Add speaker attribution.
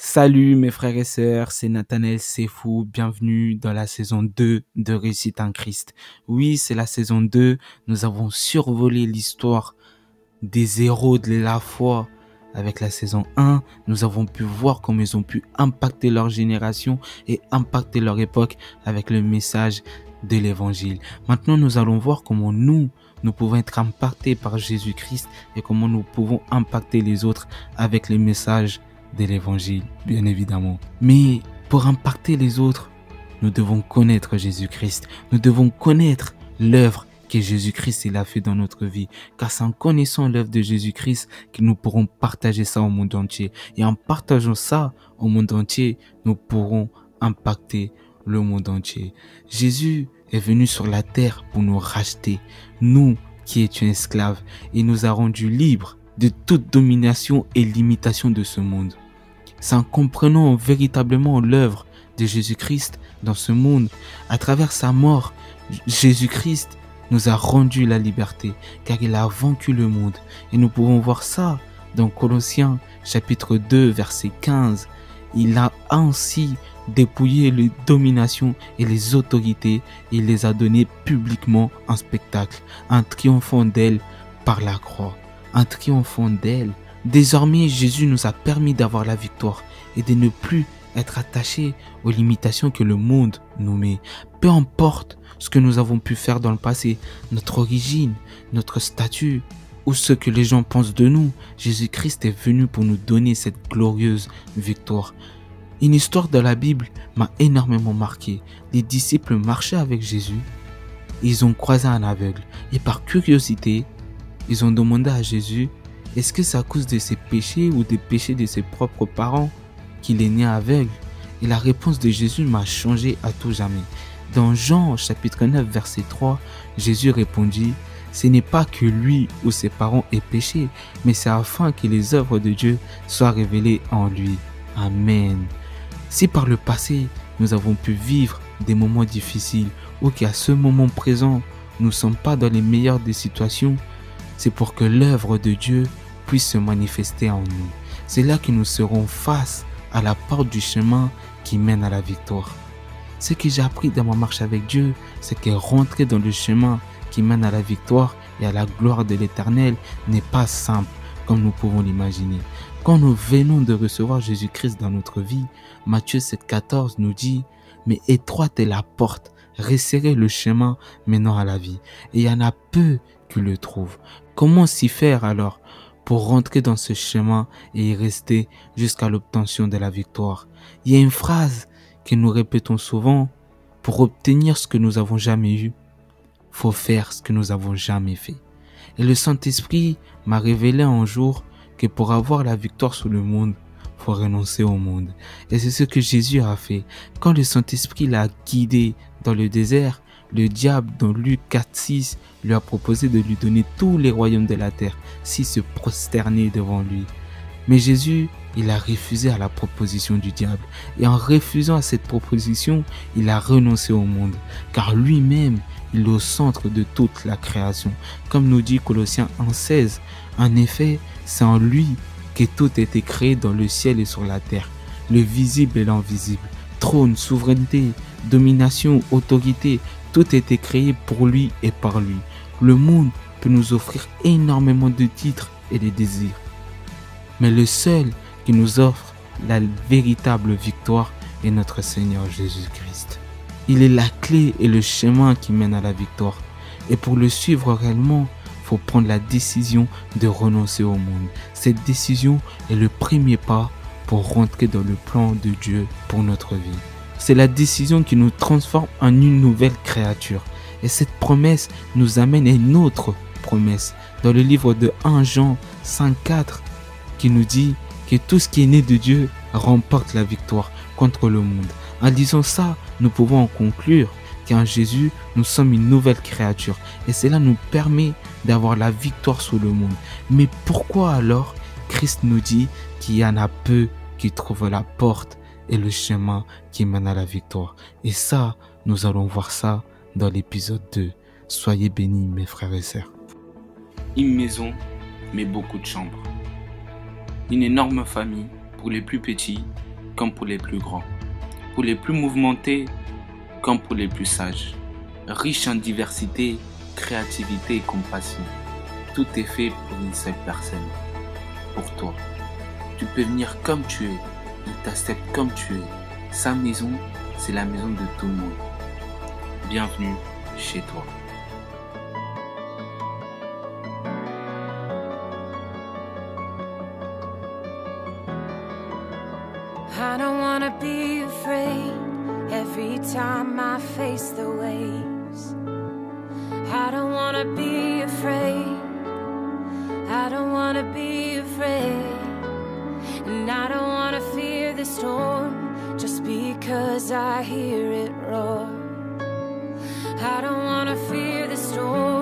Speaker 1: Salut mes frères et sœurs, c'est Nathanaël Sefou, bienvenue dans la saison 2 de Réussite en Christ. Oui, c'est la saison 2, nous avons survolé l'histoire des héros de la foi avec la saison 1, nous avons pu voir comment ils ont pu impacter leur génération et impacter leur époque avec le message de l'évangile. Maintenant, nous allons voir comment nous, nous pouvons être impactés par Jésus-Christ et comment nous pouvons impacter les autres avec les messages de l'évangile, bien évidemment. Mais pour impacter les autres, nous devons connaître Jésus-Christ. Nous devons connaître l'œuvre que Jésus-Christ a fait dans notre vie. Car c'est en connaissant l'œuvre de Jésus-Christ que nous pourrons partager ça au monde entier. Et en partageant ça au monde entier, nous pourrons impacter le monde entier. Jésus est venu sur la terre pour nous racheter, nous qui étions esclaves, et nous a rendus libres de toute domination et limitation de ce monde. C'est en comprenant véritablement l'œuvre de Jésus-Christ dans ce monde, à travers sa mort, Jésus-Christ nous a rendu la liberté, car il a vaincu le monde. Et nous pouvons voir ça dans Colossiens chapitre 2 verset 15. Il a ainsi dépouillé les dominations et les autorités, il les a données publiquement en spectacle, en triomphant d'elles par la croix, en triomphant d'elle. Désormais, Jésus nous a permis d'avoir la victoire et de ne plus être attachés aux limitations que le monde nous met. Peu importe ce que nous avons pu faire dans le passé, notre origine, notre statut ou ce que les gens pensent de nous, Jésus-Christ est venu pour nous donner cette glorieuse victoire. Une histoire de la Bible m'a énormément marqué. Les disciples marchaient avec Jésus, ils ont croisé un aveugle et par curiosité, ils ont demandé à Jésus, est-ce que c'est à cause de ses péchés ou des péchés de ses propres parents qu'il est né aveugle? Et la réponse de Jésus m'a changé à tout jamais. Dans Jean chapitre 9 verset 3, Jésus répondit, ce n'est pas que lui ou ses parents aient péché, mais c'est afin que les œuvres de Dieu soient révélées en lui. Amen. Si par le passé, nous avons pu vivre des moments difficiles ou qu'à ce moment présent, nous ne sommes pas dans les meilleures des situations, c'est pour que l'œuvre de Dieu puisse se manifester en nous. C'est là que nous serons face à la porte du chemin qui mène à la victoire. Ce que j'ai appris dans ma marche avec Dieu, c'est que rentrer dans le chemin qui mène à la victoire et à la gloire de l'éternel n'est pas simple comme nous pouvons l'imaginer. Quand nous venons de recevoir Jésus-Christ dans notre vie, Matthieu 7,14 nous dit, mais étroite est la porte, resserrez le chemin menant à la vie, et il y en a peu le trouvent. Comment s'y faire alors pour rentrer dans ce chemin et y rester jusqu'à l'obtention de la victoire? Il y a une phrase que nous répétons souvent, pour obtenir ce que nous avons jamais eu, faut faire ce que nous avons jamais fait. Et le Saint-Esprit m'a révélé un jour que pour avoir la victoire sur le monde, faut renoncer au monde. Et c'est ce que Jésus a fait. Quand le Saint-Esprit l'a guidé dans le désert, le diable, dans Luc 4.6, lui a proposé de lui donner tous les royaumes de la terre s'il se prosternait devant lui. Mais Jésus, il a refusé à la proposition du diable. Et en refusant à cette proposition, il a renoncé au monde. Car lui-même, il est au centre de toute la création. Comme nous dit Colossiens 1.16, en effet, c'est en lui que tout a été créé dans le ciel et sur la terre, le visible et l'invisible. Trône, souveraineté, domination, autorité, tout a été créé pour lui et par lui. Le monde peut nous offrir énormément de titres et de désirs. Mais le seul qui nous offre la véritable victoire est notre Seigneur Jésus-Christ. Il est la clé et le chemin qui mène à la victoire. Et pour le suivre réellement, faut prendre la décision de renoncer au monde. Cette décision est le premier pas pour rentrer dans le plan de Dieu pour notre vie. C'est la décision qui nous transforme en une nouvelle créature. Et cette promesse nous amène à une autre promesse. Dans le livre de 1 Jean 5.4 qui nous dit que tout ce qui est né de Dieu remporte la victoire contre le monde. En disant ça, nous pouvons en conclure qu'en Jésus, nous sommes une nouvelle créature. Et cela nous permet d'avoir la victoire sur le monde. Mais pourquoi alors Christ nous dit qu'il y en a peu qui trouvent la porte et le chemin qui mène à la victoire Et ça, nous allons voir ça dans l'épisode 2. Soyez bénis mes frères et sœurs.
Speaker 2: Une maison, mais beaucoup de chambres. Une énorme famille pour les plus petits
Speaker 1: comme pour les plus grands, pour les plus mouvementés comme pour les plus sages, riche en diversité, créativité et compassion. Tout est fait pour une seule personne, pour toi. Tu peux venir comme tu es, il t'accepte comme tu es. Sa maison, c'est la maison de tout le monde. Bienvenue chez toi.
Speaker 3: I don't wanna be afraid every time I face the waves. I don't wanna be afraid. I don't wanna be afraid. The storm just because I hear it roar. I don't wanna fear the storm